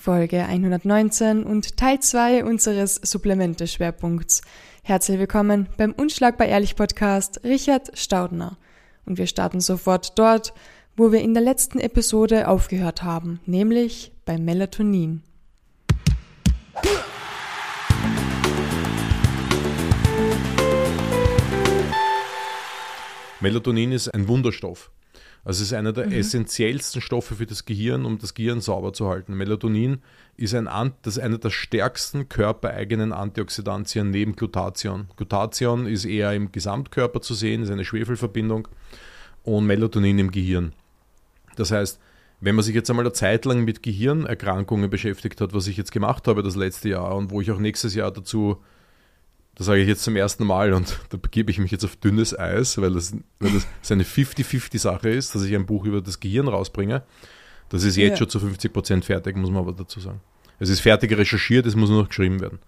Folge 119 und Teil 2 unseres Supplemente-Schwerpunkts. Herzlich willkommen beim Unschlagbar Ehrlich Podcast Richard Staudner. Und wir starten sofort dort, wo wir in der letzten Episode aufgehört haben, nämlich beim Melatonin. Melatonin ist ein Wunderstoff. Also es ist einer der mhm. essentiellsten Stoffe für das Gehirn, um das Gehirn sauber zu halten. Melatonin ist, ein, das ist einer der stärksten körpereigenen Antioxidantien neben Glutathion. Glutathion ist eher im Gesamtkörper zu sehen, ist eine Schwefelverbindung und Melatonin im Gehirn. Das heißt, wenn man sich jetzt einmal eine Zeit lang mit Gehirnerkrankungen beschäftigt hat, was ich jetzt gemacht habe das letzte Jahr und wo ich auch nächstes Jahr dazu das sage ich jetzt zum ersten Mal und da begebe ich mich jetzt auf dünnes Eis, weil das, weil das eine 50-50-Sache ist, dass ich ein Buch über das Gehirn rausbringe. Das ist jetzt ja. schon zu 50 Prozent fertig, muss man aber dazu sagen. Es ist fertig recherchiert, es muss nur noch geschrieben werden.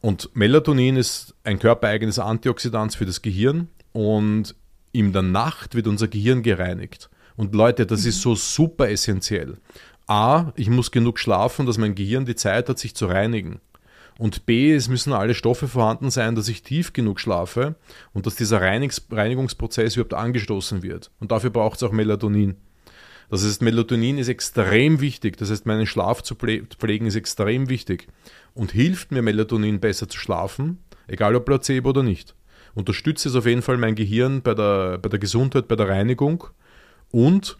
Und Melatonin ist ein körpereigenes Antioxidant für das Gehirn und in der Nacht wird unser Gehirn gereinigt. Und Leute, das ist so super essentiell. A, ich muss genug schlafen, dass mein Gehirn die Zeit hat, sich zu reinigen. Und B, es müssen alle Stoffe vorhanden sein, dass ich tief genug schlafe und dass dieser Reinigs Reinigungsprozess überhaupt angestoßen wird. Und dafür braucht es auch Melatonin. Das heißt, Melatonin ist extrem wichtig. Das heißt, meinen Schlaf zu pflegen ist extrem wichtig. Und hilft mir Melatonin besser zu schlafen, egal ob Placebo oder nicht. Unterstützt es auf jeden Fall mein Gehirn bei der, bei der Gesundheit, bei der Reinigung und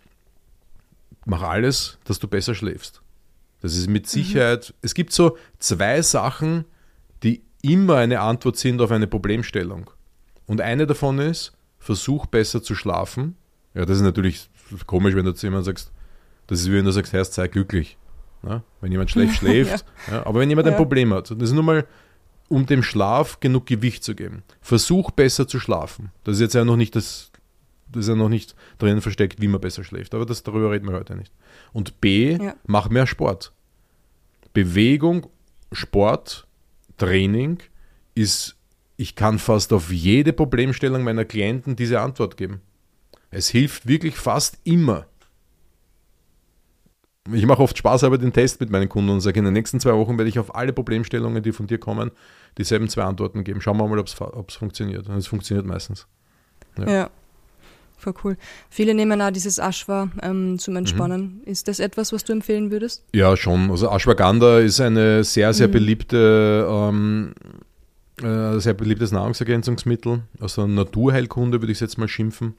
mach alles, dass du besser schläfst. Das ist mit Sicherheit, mhm. es gibt so zwei Sachen, die immer eine Antwort sind auf eine Problemstellung. Und eine davon ist, versuch besser zu schlafen. Ja, das ist natürlich komisch, wenn du zu jemandem sagst, das ist wie wenn du sagst, Herr, sei glücklich. Ja, wenn jemand schlecht schläft. ja. Ja, aber wenn jemand ein Problem hat, das ist nur mal, um dem Schlaf genug Gewicht zu geben. Versuch besser zu schlafen. Das ist jetzt ja noch nicht das, das ist ja noch nicht drin versteckt, wie man besser schläft. Aber das, darüber reden wir heute nicht. Und B, ja. mach mehr Sport. Bewegung, Sport, Training ist, ich kann fast auf jede Problemstellung meiner Klienten diese Antwort geben. Es hilft wirklich fast immer. Ich mache oft Spaß aber den Test mit meinen Kunden und sage, in den nächsten zwei Wochen werde ich auf alle Problemstellungen, die von dir kommen, dieselben zwei Antworten geben. Schauen wir mal, ob es funktioniert. Und es funktioniert meistens. Ja. ja. Voll cool. Viele nehmen auch dieses Ashwa ähm, zum Entspannen. Mhm. Ist das etwas, was du empfehlen würdest? Ja, schon. Also Ashwagandha ist eine sehr, sehr mhm. beliebte, ähm, äh, sehr beliebtes Nahrungsergänzungsmittel. Also Naturheilkunde würde ich es jetzt mal schimpfen.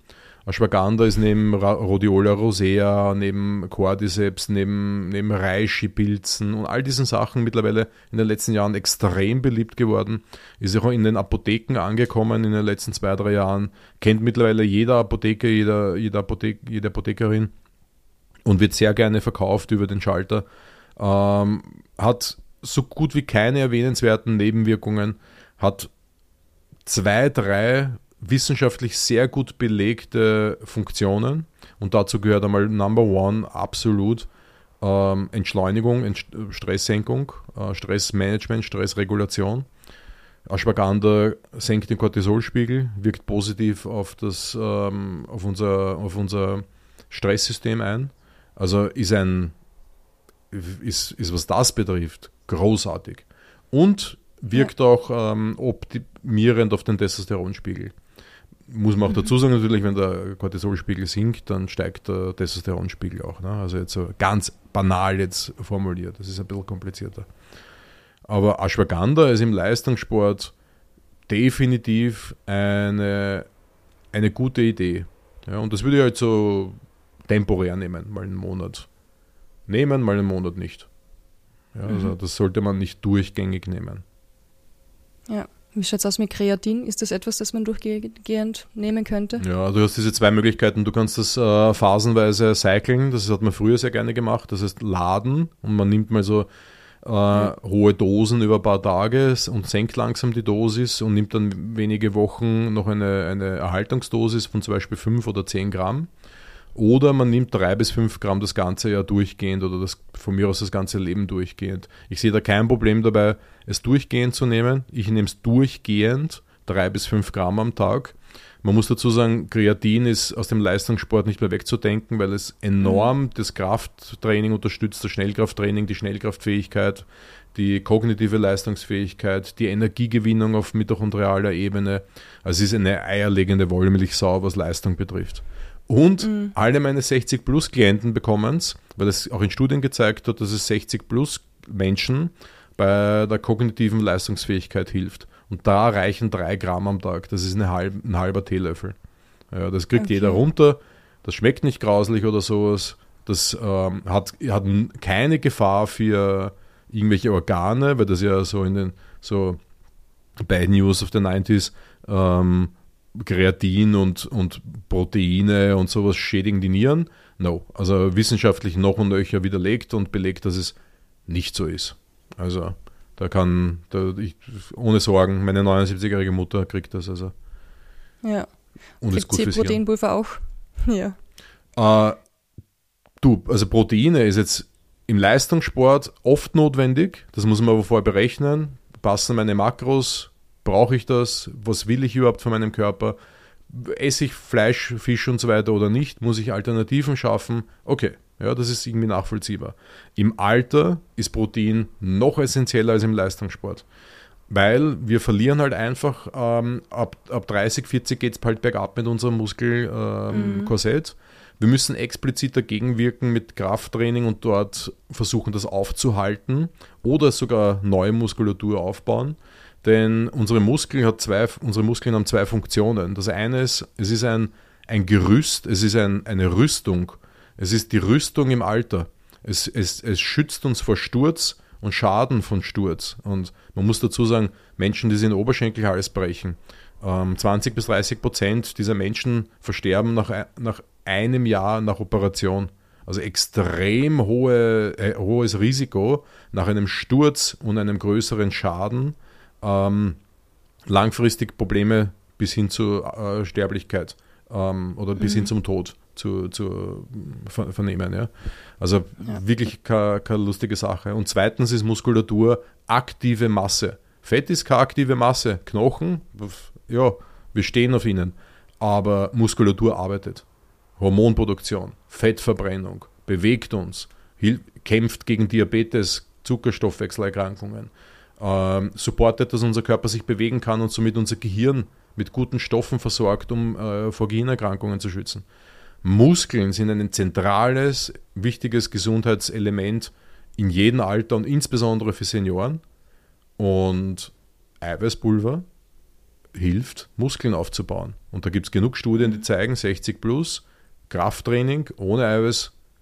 Ashwagandha ist neben Rhodiola rosea, neben Cordyceps, neben, neben Reishi-Pilzen und all diesen Sachen mittlerweile in den letzten Jahren extrem beliebt geworden. Ist auch in den Apotheken angekommen in den letzten zwei, drei Jahren. Kennt mittlerweile jeder Apotheker, jeder, jeder Apothek, jede Apothekerin und wird sehr gerne verkauft über den Schalter. Ähm, hat so gut wie keine erwähnenswerten Nebenwirkungen, hat zwei, drei wissenschaftlich sehr gut belegte Funktionen. Und dazu gehört einmal Number One absolut ähm, Entschleunigung, Ent Stresssenkung, äh, Stressmanagement, Stressregulation. Ashwagandha senkt den Cortisolspiegel, wirkt positiv auf, das, ähm, auf, unser, auf unser Stresssystem ein. Also ist ein, ist, ist was das betrifft, großartig. Und wirkt ja. auch ähm, optimierend auf den Testosteronspiegel muss man auch dazu sagen, natürlich, wenn der Cortisolspiegel sinkt, dann steigt der Testosteronspiegel auch. Ne? Also jetzt so ganz banal jetzt formuliert. Das ist ein bisschen komplizierter. Aber Ashwagandha ist im Leistungssport definitiv eine, eine gute Idee. Ja, und das würde ich halt so temporär nehmen, mal einen Monat. Nehmen, mal einen Monat nicht. Ja, also mhm. das sollte man nicht durchgängig nehmen. Ja. Wie schaut es aus mit Kreatin? Ist das etwas, das man durchgehend nehmen könnte? Ja, du hast diese zwei Möglichkeiten. Du kannst das äh, phasenweise cyclen, das hat man früher sehr gerne gemacht. Das heißt laden und man nimmt mal so äh, ja. hohe Dosen über ein paar Tage und senkt langsam die Dosis und nimmt dann wenige Wochen noch eine, eine Erhaltungsdosis von zum Beispiel 5 oder 10 Gramm. Oder man nimmt drei bis fünf Gramm das ganze Jahr durchgehend oder das, von mir aus das ganze Leben durchgehend. Ich sehe da kein Problem dabei, es durchgehend zu nehmen. Ich nehme es durchgehend, drei bis fünf Gramm am Tag. Man muss dazu sagen, Kreatin ist aus dem Leistungssport nicht mehr wegzudenken, weil es enorm mhm. das Krafttraining unterstützt, das Schnellkrafttraining, die Schnellkraftfähigkeit, die kognitive Leistungsfähigkeit, die Energiegewinnung auf mitochondrialer Ebene. Also es ist eine eierlegende Wollmilchsau, was Leistung betrifft. Und mhm. alle meine 60-Plus-Klienten bekommen es, weil es auch in Studien gezeigt hat, dass es 60-Plus-Menschen bei der kognitiven Leistungsfähigkeit hilft. Und da reichen drei Gramm am Tag. Das ist halb, ein halber Teelöffel. Ja, das kriegt okay. jeder runter. Das schmeckt nicht grauslich oder sowas. Das ähm, hat, hat keine Gefahr für irgendwelche Organe, weil das ja so in den so Bad News of the 90s ähm, Kreatin und, und Proteine und sowas schädigen die Nieren. No. Also wissenschaftlich noch und nöcher widerlegt und belegt, dass es nicht so ist. Also da kann, da, ich, ohne Sorgen, meine 79-jährige Mutter kriegt das. Also. Ja. Und ist gut für Proteinpulver auch. Ja. Äh, du, also Proteine ist jetzt im Leistungssport oft notwendig. Das muss man aber vorher berechnen. Passen meine Makros? Brauche ich das? Was will ich überhaupt von meinem Körper? Esse ich Fleisch, Fisch und so weiter oder nicht? Muss ich Alternativen schaffen? Okay, ja, das ist irgendwie nachvollziehbar. Im Alter ist Protein noch essentieller als im Leistungssport. Weil wir verlieren halt einfach, ähm, ab, ab 30, 40 geht es bald bergab mit unserem Muskelkorsett. Ähm, mhm. Wir müssen explizit dagegen wirken mit Krafttraining und dort versuchen, das aufzuhalten oder sogar neue Muskulatur aufbauen. Denn unsere Muskeln, hat zwei, unsere Muskeln haben zwei Funktionen. Das eine ist, es ist ein, ein Gerüst, es ist ein, eine Rüstung es ist die Rüstung im Alter. Es, es, es schützt uns vor Sturz und Schaden von Sturz. Und man muss dazu sagen, Menschen, die sich in Oberschenkelhals brechen, ähm, 20 bis 30 Prozent dieser Menschen versterben nach, nach einem Jahr nach Operation. Also extrem hohe, äh, hohes Risiko nach einem Sturz und einem größeren Schaden, ähm, langfristig Probleme bis hin zur äh, Sterblichkeit ähm, oder bis mhm. hin zum Tod zu, zu vernehmen. Ja. Also ja. wirklich keine, keine lustige Sache. Und zweitens ist Muskulatur aktive Masse. Fett ist keine aktive Masse. Knochen, ja, wir stehen auf ihnen. Aber Muskulatur arbeitet. Hormonproduktion, Fettverbrennung, bewegt uns, kämpft gegen Diabetes, Zuckerstoffwechselerkrankungen, ähm, supportet, dass unser Körper sich bewegen kann und somit unser Gehirn mit guten Stoffen versorgt, um äh, vor Gehirnerkrankungen zu schützen. Muskeln sind ein zentrales, wichtiges Gesundheitselement in jedem Alter und insbesondere für Senioren. Und Eiweißpulver hilft, Muskeln aufzubauen. Und da gibt es genug Studien, die zeigen, 60 plus, Krafttraining ohne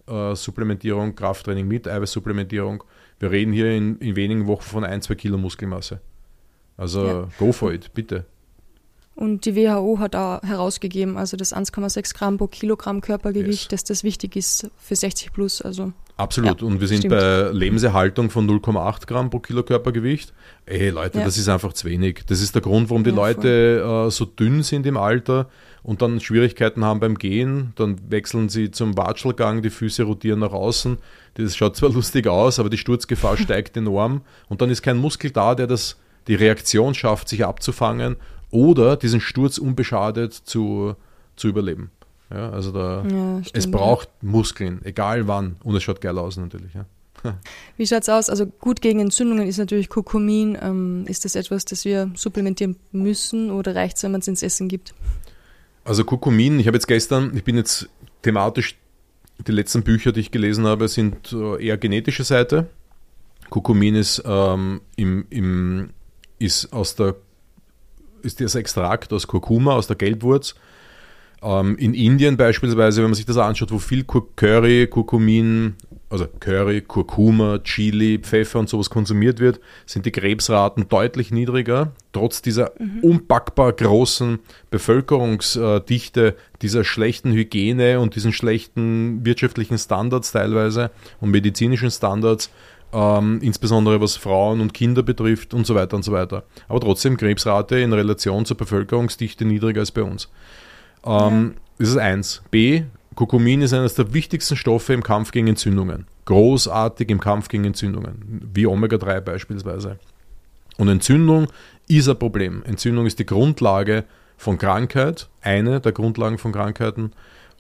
Eiweißsupplementierung, Krafttraining mit Eiweißsupplementierung. Wir reden hier in, in wenigen Wochen von 1, 2 Kilo Muskelmasse. Also ja. go for it, bitte. Und die WHO hat auch herausgegeben, also das 1,6 Gramm pro Kilogramm Körpergewicht, yes. dass das wichtig ist für 60 plus. Also Absolut. Ja, und wir sind stimmt. bei Lebenserhaltung von 0,8 Gramm pro Kilo Körpergewicht. Ey, Leute, ja. das ist einfach zu wenig. Das ist der Grund, warum die ja, Leute äh, so dünn sind im Alter und dann Schwierigkeiten haben beim Gehen. Dann wechseln sie zum Watschelgang, die Füße rotieren nach außen. Das schaut zwar lustig aus, aber die Sturzgefahr steigt enorm. Und dann ist kein Muskel da, der das, die Reaktion schafft, sich abzufangen oder diesen Sturz unbeschadet zu, zu überleben. Ja, also da, ja, es braucht. Muskeln, egal wann. Und es schaut geil aus natürlich. Ja. Wie schaut es aus? Also gut gegen Entzündungen ist natürlich Kurkumin. Ähm, ist das etwas, das wir supplementieren müssen oder reicht es, wenn man es ins Essen gibt? Also Kurkumin, ich habe jetzt gestern, ich bin jetzt thematisch, die letzten Bücher, die ich gelesen habe, sind äh, eher genetische Seite. Kurkumin ist, ähm, im, im, ist aus der ist das Extrakt aus Kurkuma, aus der Gelbwurz. Ähm, in Indien beispielsweise, wenn man sich das anschaut, wo viel Curry, Kurkumin, also Curry, Kurkuma, Chili, Pfeffer und sowas konsumiert wird, sind die Krebsraten deutlich niedriger, trotz dieser mhm. unpackbar großen Bevölkerungsdichte, dieser schlechten Hygiene und diesen schlechten wirtschaftlichen Standards teilweise und medizinischen Standards ähm, insbesondere was Frauen und Kinder betrifft und so weiter und so weiter. Aber trotzdem Krebsrate in Relation zur Bevölkerungsdichte niedriger als bei uns. Ähm, ja. Das ist eins. B, Kurkumin ist eines der wichtigsten Stoffe im Kampf gegen Entzündungen. Großartig im Kampf gegen Entzündungen, wie Omega-3 beispielsweise. Und Entzündung ist ein Problem. Entzündung ist die Grundlage von Krankheit, eine der Grundlagen von Krankheiten.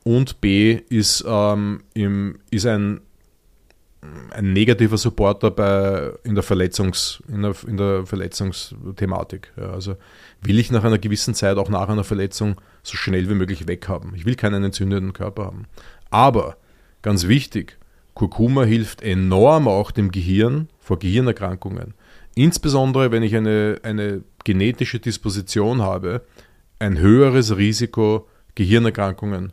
Und B ist, ähm, im, ist ein, ein negativer Supporter bei, in, der Verletzungs, in, der, in der Verletzungsthematik. Ja, also will ich nach einer gewissen Zeit auch nach einer Verletzung so schnell wie möglich weghaben. Ich will keinen entzündeten Körper haben. Aber ganz wichtig, Kurkuma hilft enorm auch dem Gehirn vor Gehirnerkrankungen. Insbesondere wenn ich eine, eine genetische Disposition habe, ein höheres Risiko, Gehirnerkrankungen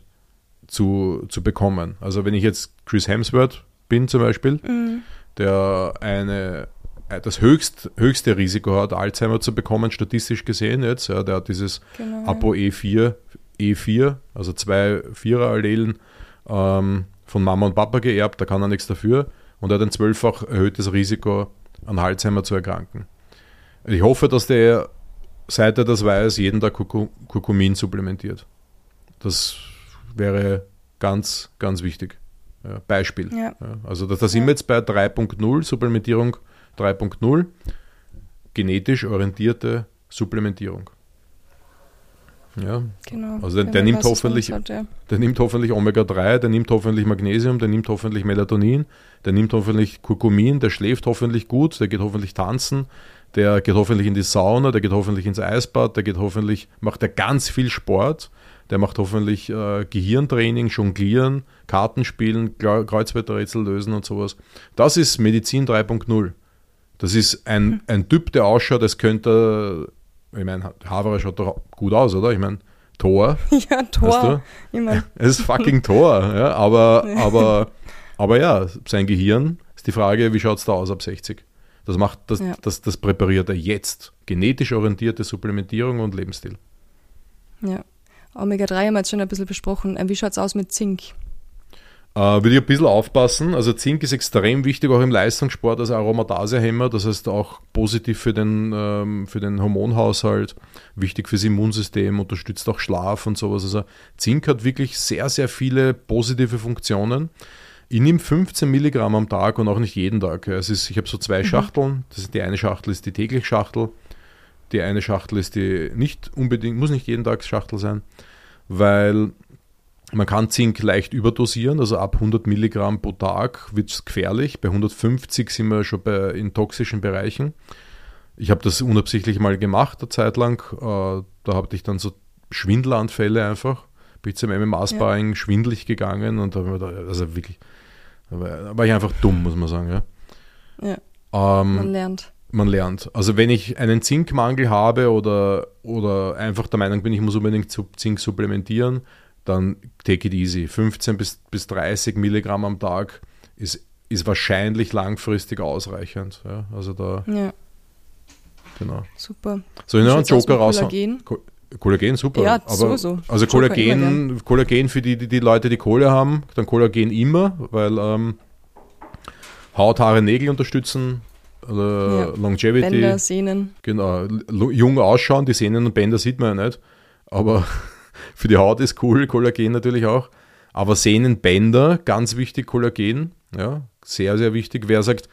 zu, zu bekommen. Also wenn ich jetzt Chris Hemsworth bin zum Beispiel, mhm. der eine, äh, das höchst, höchste Risiko hat, Alzheimer zu bekommen, statistisch gesehen jetzt, ja, der hat dieses genau, ApoE4, E4, also zwei Vierer-Allelen ähm, von Mama und Papa geerbt, da kann er nichts dafür und er hat ein zwölffach erhöhtes Risiko, an Alzheimer zu erkranken. Ich hoffe, dass der, seit er das weiß, jeden Tag Kurkumin supplementiert. Das wäre ganz, ganz wichtig. Ja, Beispiel. Ja. Ja, also da, da sind wir jetzt bei 3.0, Supplementierung 3.0, genetisch orientierte Supplementierung. Ja, genau. Also der, der nimmt hoffentlich, hat, ja. der nimmt hoffentlich Omega-3, der nimmt hoffentlich Magnesium, der nimmt hoffentlich Melatonin, der nimmt hoffentlich Kurkumin, der schläft hoffentlich gut, der geht hoffentlich tanzen, der geht hoffentlich in die Sauna, der geht hoffentlich ins Eisbad, der geht hoffentlich, macht er ganz viel Sport, der macht hoffentlich äh, Gehirntraining, Jonglieren, Kartenspielen, Kreuzworträtsel lösen und sowas. Das ist Medizin 3.0. Das ist ein, hm. ein Typ, der ausschaut, als könnte ich meine, Havre schaut doch gut aus, oder? Ich meine, Tor. Ja, Tor. Ich mein. Es ist fucking Tor, ja, aber, aber, aber ja, sein Gehirn ist die Frage, wie schaut es da aus ab 60? Das macht, das, ja. das, das präpariert er jetzt. Genetisch orientierte Supplementierung und Lebensstil. Ja. Omega-3 haben wir jetzt schon ein bisschen besprochen. Äh, wie schaut es aus mit Zink? Äh, will ich ein bisschen aufpassen. Also Zink ist extrem wichtig, auch im Leistungssport als Aromatasehemmer. Das heißt auch positiv für den, ähm, für den Hormonhaushalt, wichtig fürs Immunsystem, unterstützt auch Schlaf und sowas. Also Zink hat wirklich sehr, sehr viele positive Funktionen. Ich nehme 15 Milligramm am Tag und auch nicht jeden Tag. Es ist, ich habe so zwei mhm. Schachteln. Das ist, die eine Schachtel ist die täglich Schachtel. Die eine Schachtel ist die nicht unbedingt, muss nicht jeden Tag Schachtel sein, weil man kann Zink leicht überdosieren, also ab 100 Milligramm pro Tag wird es gefährlich. Bei 150 sind wir schon bei, in toxischen Bereichen. Ich habe das unabsichtlich mal gemacht, eine Zeit lang. Äh, da habe ich dann so Schwindelanfälle einfach. Bin ich zum MMA-Sparring ja. schwindelig gegangen und da, also wirklich, da war ich einfach dumm, muss man sagen. Ja. ja ähm, man lernt. Man lernt. Also wenn ich einen Zinkmangel habe oder, oder einfach der Meinung bin, ich muss unbedingt Zink supplementieren, dann take it easy. 15 bis, bis 30 Milligramm am Tag ist, ist wahrscheinlich langfristig ausreichend. Ja, also da. Ja. Genau. Super. Soll ich noch einen Joker raushauen? Kollagen? Kollagen, super. Ja, aber, sowieso. Also Kollagen, Kollagen für die, die, die, Leute, die Kohle haben, dann Kollagen immer, weil ähm, Haut, Haare, Nägel unterstützen, äh, ja. Longevity. Bänder, Sehnen. Genau. Jung ausschauen, die Sehnen und Bänder sieht man ja nicht. Aber für die Haut ist cool, Kollagen natürlich auch. Aber Sehnenbänder, ganz wichtig, Kollagen. Ja, sehr, sehr wichtig. Wer sagt,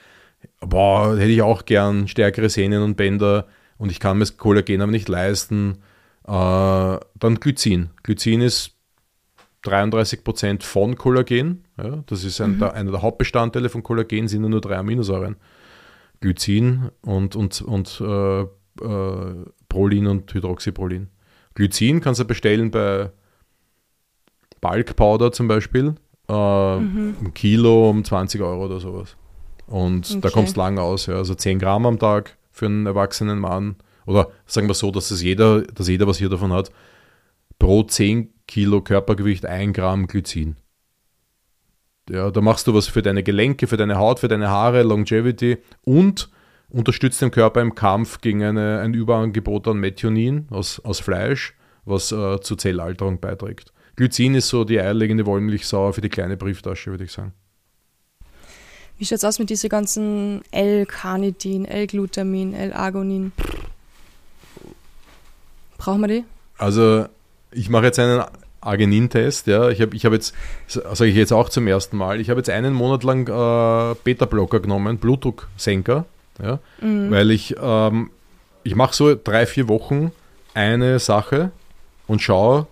boah, hätte ich auch gern stärkere Sehnen und Bänder und ich kann mir das Kollagen aber nicht leisten, äh, dann Glycin. Glycin ist 33% von Kollagen. Ja, das ist ein, mhm. der, einer der Hauptbestandteile von Kollagen, sind nur drei Aminosäuren. Glycin und, und, und äh, äh, Prolin und Hydroxyprolin. Glycin kannst du bestellen bei Bulk Powder zum Beispiel. Äh, mhm. Ein Kilo um 20 Euro oder sowas. Und okay. da kommst du lang aus. Ja. Also 10 Gramm am Tag für einen erwachsenen Mann. Oder sagen wir so, dass das jeder, dass jeder was hier davon hat. Pro 10 Kilo Körpergewicht 1 Gramm Glycin. Ja, da machst du was für deine Gelenke, für deine Haut, für deine Haare, Longevity und unterstützt den Körper im Kampf gegen eine, ein Überangebot an Methionin aus, aus Fleisch, was äh, zur Zellalterung beiträgt. Glycin ist so die eierlegende Wollmilchsau für die kleine Brieftasche, würde ich sagen. Wie schaut es aus mit diesen ganzen L-Carnitin, L-Glutamin, L-Argonin? Brauchen wir die? Also, ich mache jetzt einen Arginin-Test. Ja. Ich habe ich hab jetzt, sage ich jetzt auch zum ersten Mal, ich habe jetzt einen Monat lang äh, Beta-Blocker genommen, Blutdrucksenker. Ja? Mhm. Weil ich, ähm, ich mache so drei, vier Wochen eine Sache und schaue,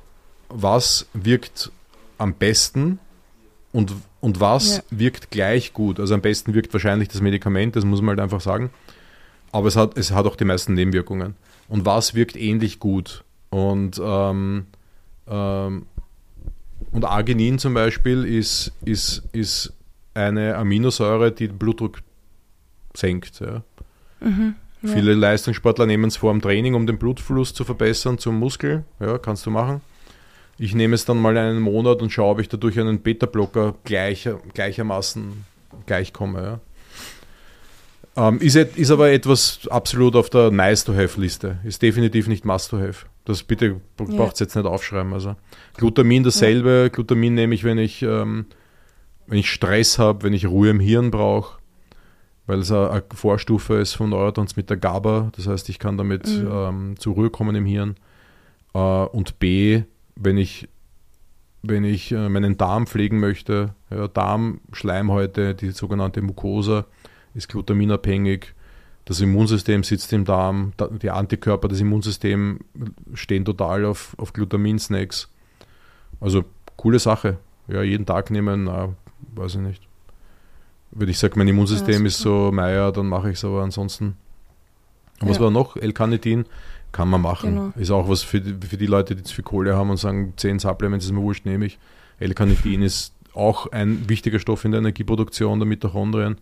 was wirkt am besten und, und was ja. wirkt gleich gut. Also am besten wirkt wahrscheinlich das Medikament, das muss man halt einfach sagen. Aber es hat, es hat auch die meisten Nebenwirkungen. Und was wirkt ähnlich gut? Und, ähm, ähm, und Arginin zum Beispiel ist, ist, ist eine Aminosäure, die den Blutdruck senkt. Ja. Mhm, ja. Viele Leistungssportler nehmen es vor am Training, um den Blutfluss zu verbessern zum Muskel. Ja, kannst du machen. Ich nehme es dann mal einen Monat und schaue, ob ich dadurch einen Beta-Blocker gleicher, gleichermaßen gleichkomme. Ja. Ähm, ist, ist aber etwas absolut auf der Nice-to-Have-Liste. Ist definitiv nicht Must-to-Have. Das bitte braucht ja. jetzt nicht aufschreiben. Also Glutamin dasselbe. Ja. Glutamin nehme ich, wenn ich, ähm, wenn ich Stress habe, wenn ich Ruhe im Hirn brauche, weil es eine Vorstufe ist von Neurotransmitter GABA. Das heißt, ich kann damit mhm. ähm, zur Ruhe kommen im Hirn. Äh, und B, wenn ich, wenn ich äh, meinen Darm pflegen möchte, ja, Darmschleimhäute, die sogenannte Mucosa, ist glutaminabhängig. Das Immunsystem sitzt im Darm, die Antikörper des Immunsystems stehen total auf, auf Glutaminsnacks. Also coole Sache. Ja, jeden Tag nehmen, na, weiß ich nicht. Wenn ich sage, mein Immunsystem ja, ist so, Meier, dann mache ich es aber ansonsten. Und was war noch? L-Carnitin kann man machen. Genau. Ist auch was für die, für die Leute, die zu viel Kohle haben und sagen, 10 Supplements ist mir wurscht, nehme ich. L-Carnitin ist auch ein wichtiger Stoff in der Energieproduktion der Mitochondrien.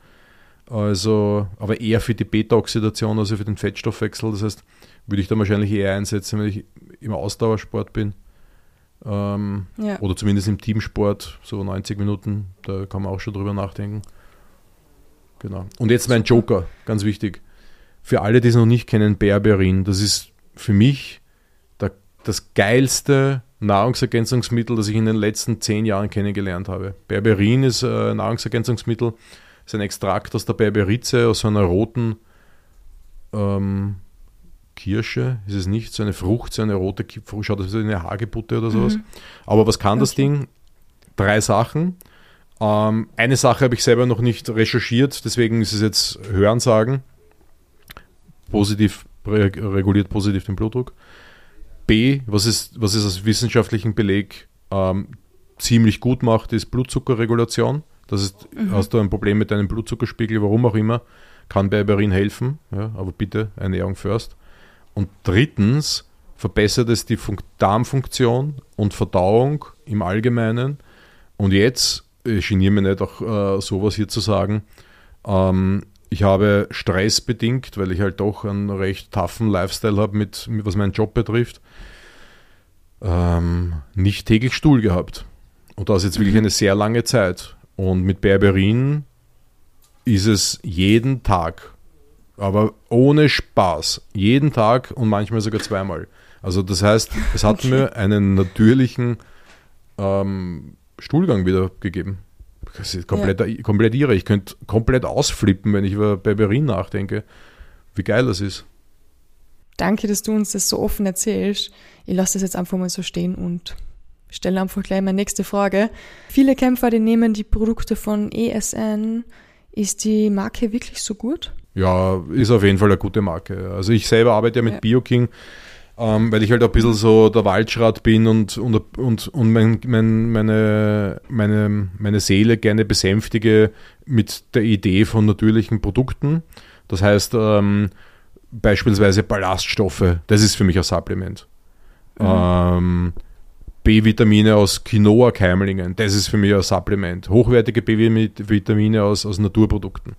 Also, aber eher für die Beta-Oxidation, also für den Fettstoffwechsel. Das heißt, würde ich da wahrscheinlich eher einsetzen, wenn ich im Ausdauersport bin. Ähm, ja. Oder zumindest im Teamsport, so 90 Minuten, da kann man auch schon drüber nachdenken. Genau. Und jetzt mein Joker, ganz wichtig. Für alle, die es noch nicht kennen, Berberin, das ist für mich der, das geilste Nahrungsergänzungsmittel, das ich in den letzten zehn Jahren kennengelernt habe. Berberin ist ein Nahrungsergänzungsmittel, ist ein Extrakt aus der Berberize, aus so einer roten ähm, Kirsche, ist es nicht, so eine Frucht, so eine rote Frucht, schaut aus wie eine Hagebutte oder sowas. Mhm. Aber was kann okay. das Ding? Drei Sachen. Ähm, eine Sache habe ich selber noch nicht recherchiert, deswegen ist es jetzt Hörensagen. Positiv reguliert positiv den Blutdruck. B, was ist, was ist aus wissenschaftlichen Beleg ähm, ziemlich gut macht, ist Blutzuckerregulation. Das ist, mhm. hast du ein Problem mit deinem Blutzuckerspiegel, warum auch immer, kann Berberin helfen, ja, aber bitte Ernährung first. Und drittens verbessert es die Fun Darmfunktion und Verdauung im Allgemeinen. Und jetzt, ich geniere mich nicht auch äh, sowas hier zu sagen, ähm, ich habe stressbedingt, weil ich halt doch einen recht toughen Lifestyle habe, mit, was meinen Job betrifft, ähm, nicht täglich Stuhl gehabt. Und das ist jetzt wirklich mhm. eine sehr lange Zeit. Und mit Berberin ist es jeden Tag, aber ohne Spaß, jeden Tag und manchmal sogar zweimal. Also das heißt, es hat okay. mir einen natürlichen ähm, Stuhlgang wieder gegeben. Das ist komplett, ja. komplett irre. Ich könnte komplett ausflippen, wenn ich über Berberin nachdenke. Wie geil das ist. Danke, dass du uns das so offen erzählst. Ich lasse das jetzt einfach mal so stehen und stelle einfach gleich meine nächste Frage. Viele Kämpfer, die nehmen die Produkte von ESN. Ist die Marke wirklich so gut? Ja, ist auf jeden Fall eine gute Marke. Also ich selber arbeite ja mit ja. BioKing ähm, weil ich halt ein bisschen so der Waldschrat bin und, und, und, und mein, mein, meine, meine, meine Seele gerne besänftige mit der Idee von natürlichen Produkten. Das heißt, ähm, beispielsweise Ballaststoffe, das ist für mich ein Supplement. Mhm. Ähm, B-Vitamine aus Quinoa-Keimlingen, das ist für mich ein Supplement. Hochwertige B-Vitamine aus, aus Naturprodukten.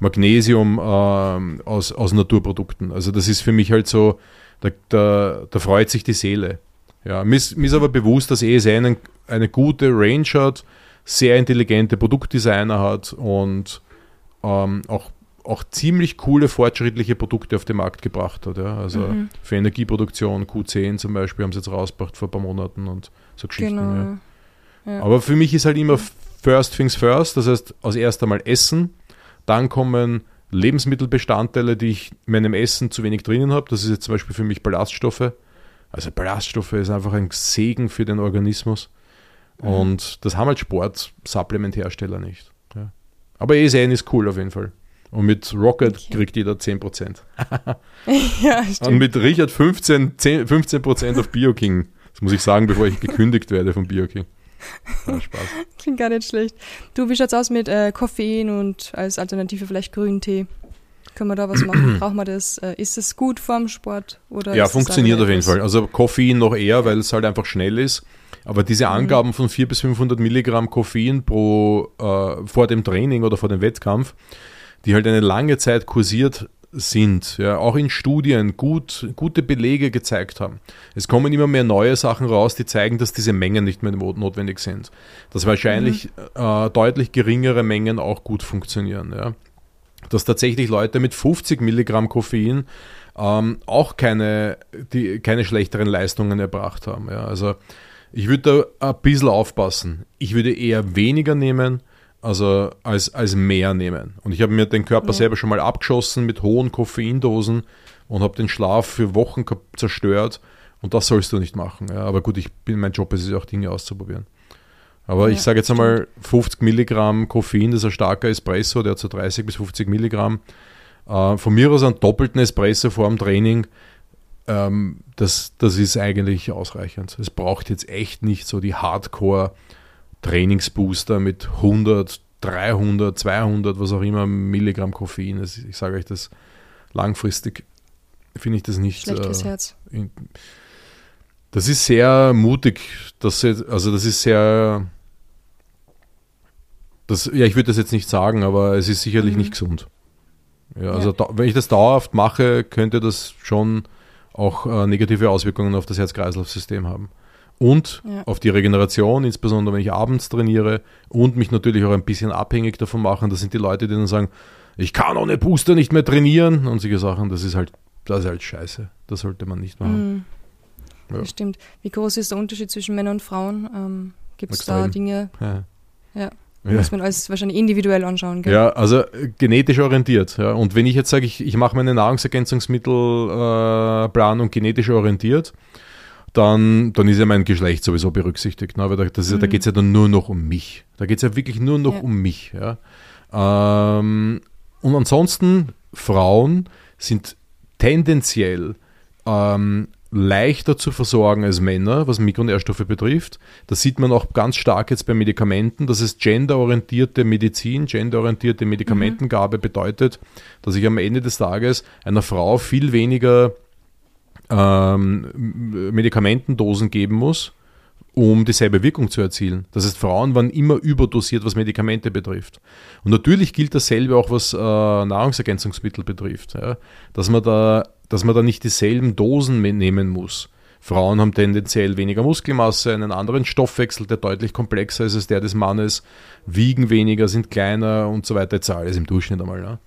Magnesium ähm, aus, aus Naturprodukten. Also das ist für mich halt so, da, da, da freut sich die Seele. Ja, mir, ist, mir ist aber bewusst, dass ESN ein, eine gute Range hat, sehr intelligente Produktdesigner hat und ähm, auch, auch ziemlich coole, fortschrittliche Produkte auf den Markt gebracht hat. Ja. Also mhm. für Energieproduktion, Q10 zum Beispiel, haben sie jetzt rausgebracht vor ein paar Monaten und so Geschichten. Genau. Ja. Ja. Aber für mich ist halt immer First Things First, das heißt, als erst einmal Essen, dann kommen Lebensmittelbestandteile, die ich in meinem Essen zu wenig drinnen habe. Das ist jetzt zum Beispiel für mich Ballaststoffe. Also Ballaststoffe ist einfach ein Segen für den Organismus. Mhm. Und das haben halt Sport-Supplement-Hersteller nicht. Ja. Aber ESN ist cool auf jeden Fall. Und mit Rocket okay. kriegt jeder 10%. ja, stimmt. Und mit Richard 15%, 10, 15 auf BioKing. Das muss ich sagen, bevor ich gekündigt werde vom Bioking. Ja, Spaß. Klingt gar nicht schlecht. Du, wie schaut's aus mit äh, Koffein und als Alternative vielleicht Grüntee? Können wir da was machen? Braucht man das? Äh, ist es gut vorm Sport? Oder ja, funktioniert auf jeden Fall. Also Koffein noch eher, weil es halt einfach schnell ist. Aber diese mhm. Angaben von 400 bis 500 Milligramm Koffein pro, äh, vor dem Training oder vor dem Wettkampf, die halt eine lange Zeit kursiert sind, ja, auch in Studien gut, gute Belege gezeigt haben. Es kommen immer mehr neue Sachen raus, die zeigen, dass diese Mengen nicht mehr notwendig sind. Dass wahrscheinlich mhm. äh, deutlich geringere Mengen auch gut funktionieren. Ja. Dass tatsächlich Leute mit 50 Milligramm Koffein ähm, auch keine, die, keine schlechteren Leistungen erbracht haben. Ja. Also ich würde da ein bisschen aufpassen. Ich würde eher weniger nehmen, also als, als mehr nehmen. Und ich habe mir den Körper ja. selber schon mal abgeschossen mit hohen Koffeindosen und habe den Schlaf für Wochen zerstört. Und das sollst du nicht machen. Ja. Aber gut, ich bin, mein Job ist es auch, Dinge auszuprobieren. Aber ja, ich sage jetzt einmal 50 Milligramm Koffein, das ist ein starker Espresso, der hat so 30 bis 50 Milligramm. Äh, von mir aus einen doppelten Espresso vor dem Training, ähm, das, das ist eigentlich ausreichend. Es braucht jetzt echt nicht so die Hardcore- Trainingsbooster mit 100, 300, 200, was auch immer Milligramm Koffein. Also ich sage euch das langfristig finde ich das nicht. Schlecht fürs äh, Herz. In, das ist sehr mutig, dass also das ist sehr das, ja, ich würde das jetzt nicht sagen, aber es ist sicherlich mhm. nicht gesund. Ja, also ja. Da, wenn ich das dauerhaft mache, könnte das schon auch äh, negative Auswirkungen auf das Herz-Kreislauf-System haben und ja. auf die Regeneration, insbesondere wenn ich abends trainiere und mich natürlich auch ein bisschen abhängig davon machen. Das sind die Leute, die dann sagen, ich kann ohne Booster nicht mehr trainieren und solche Sachen. Das ist halt, das ist halt scheiße. Das sollte man nicht machen. Mhm. Ja. Das stimmt. Wie groß ist der Unterschied zwischen Männern und Frauen? Ähm, Gibt es da Dinge? Ja. ja. Ja. Muss man alles wahrscheinlich individuell anschauen. Gell? Ja, also äh, genetisch orientiert. Ja. Und wenn ich jetzt sage, ich, ich mache meine Nahrungsergänzungsmittelplanung äh, genetisch orientiert, dann, dann ist ja mein Geschlecht sowieso berücksichtigt. Ne? Weil da, das ist, mhm. da geht es ja dann nur noch um mich. Da geht es ja wirklich nur noch ja. um mich. Ja? Ähm, und ansonsten, Frauen sind tendenziell ähm, leichter zu versorgen als Männer, was Mikronährstoffe betrifft. Das sieht man auch ganz stark jetzt bei Medikamenten, dass es genderorientierte Medizin, genderorientierte Medikamentengabe mhm. bedeutet, dass ich am Ende des Tages einer Frau viel weniger ähm, Medikamentendosen geben muss, um dieselbe Wirkung zu erzielen. Das heißt, Frauen waren immer überdosiert, was Medikamente betrifft. Und natürlich gilt dasselbe auch, was äh, Nahrungsergänzungsmittel betrifft. Ja? Dass, man da, dass man da nicht dieselben Dosen nehmen muss. Frauen haben tendenziell weniger Muskelmasse, einen anderen Stoffwechsel, der deutlich komplexer ist als der des Mannes, wiegen weniger, sind kleiner und so weiter. Jetzt alles im Durchschnitt einmal.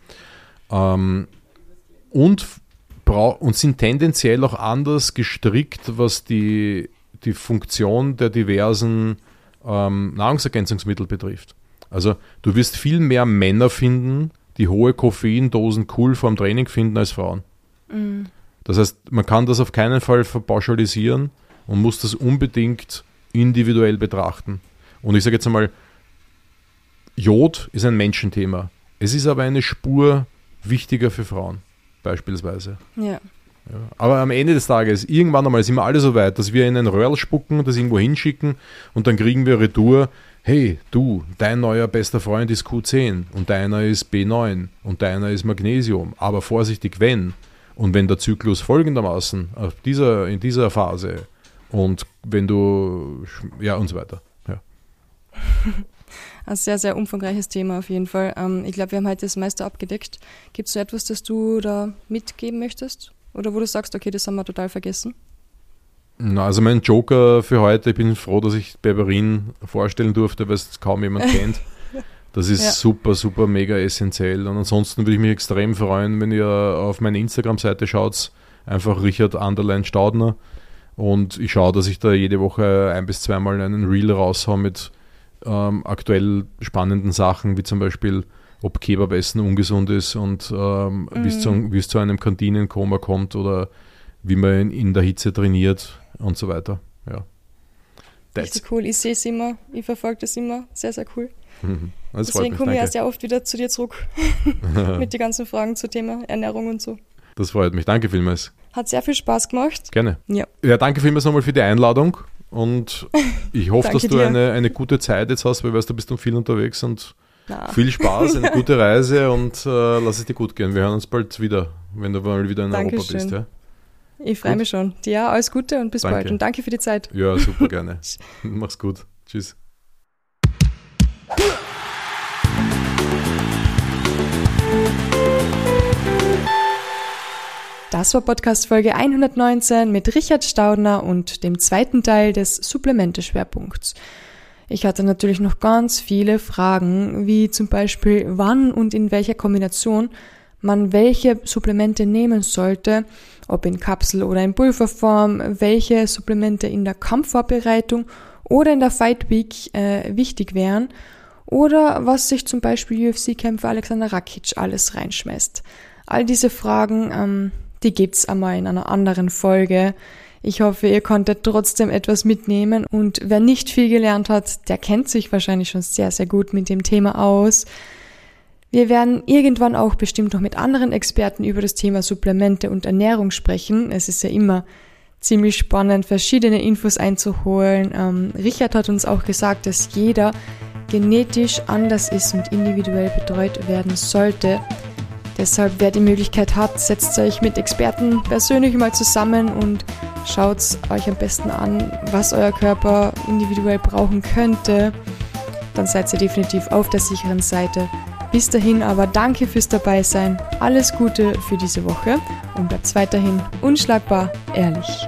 Ja? Ähm, und und sind tendenziell auch anders gestrickt, was die, die Funktion der diversen ähm, Nahrungsergänzungsmittel betrifft. Also du wirst viel mehr Männer finden, die hohe Koffeindosen cool vorm Training finden als Frauen. Mhm. Das heißt, man kann das auf keinen Fall verpauschalisieren und muss das unbedingt individuell betrachten. Und ich sage jetzt einmal, Jod ist ein Menschenthema. Es ist aber eine Spur wichtiger für Frauen beispielsweise. Ja. Ja. Aber am Ende des Tages, irgendwann einmal sind wir alle so weit, dass wir in ein Röhrl spucken, das irgendwo hinschicken und dann kriegen wir Retour, hey, du, dein neuer bester Freund ist Q10 und deiner ist B9 und deiner ist Magnesium, aber vorsichtig, wenn. Und wenn der Zyklus folgendermaßen auf dieser, in dieser Phase und wenn du, ja und so weiter. Ja. Ein sehr, sehr umfangreiches Thema auf jeden Fall. Ähm, ich glaube, wir haben heute das meiste abgedeckt. Gibt es so etwas, das du da mitgeben möchtest? Oder wo du sagst, okay, das haben wir total vergessen? Na, also mein Joker für heute, ich bin froh, dass ich Berberin vorstellen durfte, weil es kaum jemand kennt. Das ist ja. super, super, mega essentiell. Und ansonsten würde ich mich extrem freuen, wenn ihr auf meine Instagram-Seite schaut, einfach Richard Anderlein Staudner. Und ich schaue, dass ich da jede Woche ein bis zweimal einen Reel raushaue mit ähm, aktuell spannenden Sachen, wie zum Beispiel, ob Kebabessen ungesund ist und ähm, mhm. wie es zu einem Kantinenkoma kommt oder wie man in, in der Hitze trainiert und so weiter. Ja. That's Richtig cool. Ich sehe es immer, ich verfolge das immer. Sehr, sehr cool. Mhm. Deswegen komme ich ja sehr oft wieder zu dir zurück mit den ganzen Fragen zum Thema Ernährung und so. Das freut mich. Danke vielmals. Hat sehr viel Spaß gemacht. Gerne. Ja. Ja, danke vielmals nochmal für die Einladung und ich hoffe, dass du dir. eine, eine gute Zeit jetzt hast, weil ich weiß, du bist noch viel unterwegs und Na, viel Spaß, eine gute Reise und äh, lass es dir gut gehen. Wir hören uns bald wieder, wenn du mal wieder in Europa Dankeschön. bist. Ja, ich freue mich schon. Ja, alles Gute und bis Danke. bald. Und danke für die Zeit. ja super gerne. Mach's gut. Tschüss. Das war Podcast Folge 119 mit Richard Staudner und dem zweiten Teil des Supplemente-Schwerpunkts. Ich hatte natürlich noch ganz viele Fragen, wie zum Beispiel wann und in welcher Kombination man welche Supplemente nehmen sollte, ob in Kapsel oder in Pulverform, welche Supplemente in der Kampfvorbereitung oder in der Fight Week äh, wichtig wären oder was sich zum Beispiel UFC-Kämpfer Alexander Rakic alles reinschmeißt. All diese Fragen, ähm, die gibt's einmal in einer anderen Folge. Ich hoffe, ihr konntet trotzdem etwas mitnehmen und wer nicht viel gelernt hat, der kennt sich wahrscheinlich schon sehr, sehr gut mit dem Thema aus. Wir werden irgendwann auch bestimmt noch mit anderen Experten über das Thema Supplemente und Ernährung sprechen. Es ist ja immer ziemlich spannend, verschiedene Infos einzuholen. Ähm, Richard hat uns auch gesagt, dass jeder genetisch anders ist und individuell betreut werden sollte. Deshalb, wer die Möglichkeit hat, setzt euch mit Experten persönlich mal zusammen und schaut euch am besten an, was euer Körper individuell brauchen könnte. Dann seid ihr definitiv auf der sicheren Seite. Bis dahin aber danke fürs Dabeisein, alles Gute für diese Woche und bleibt weiterhin unschlagbar ehrlich.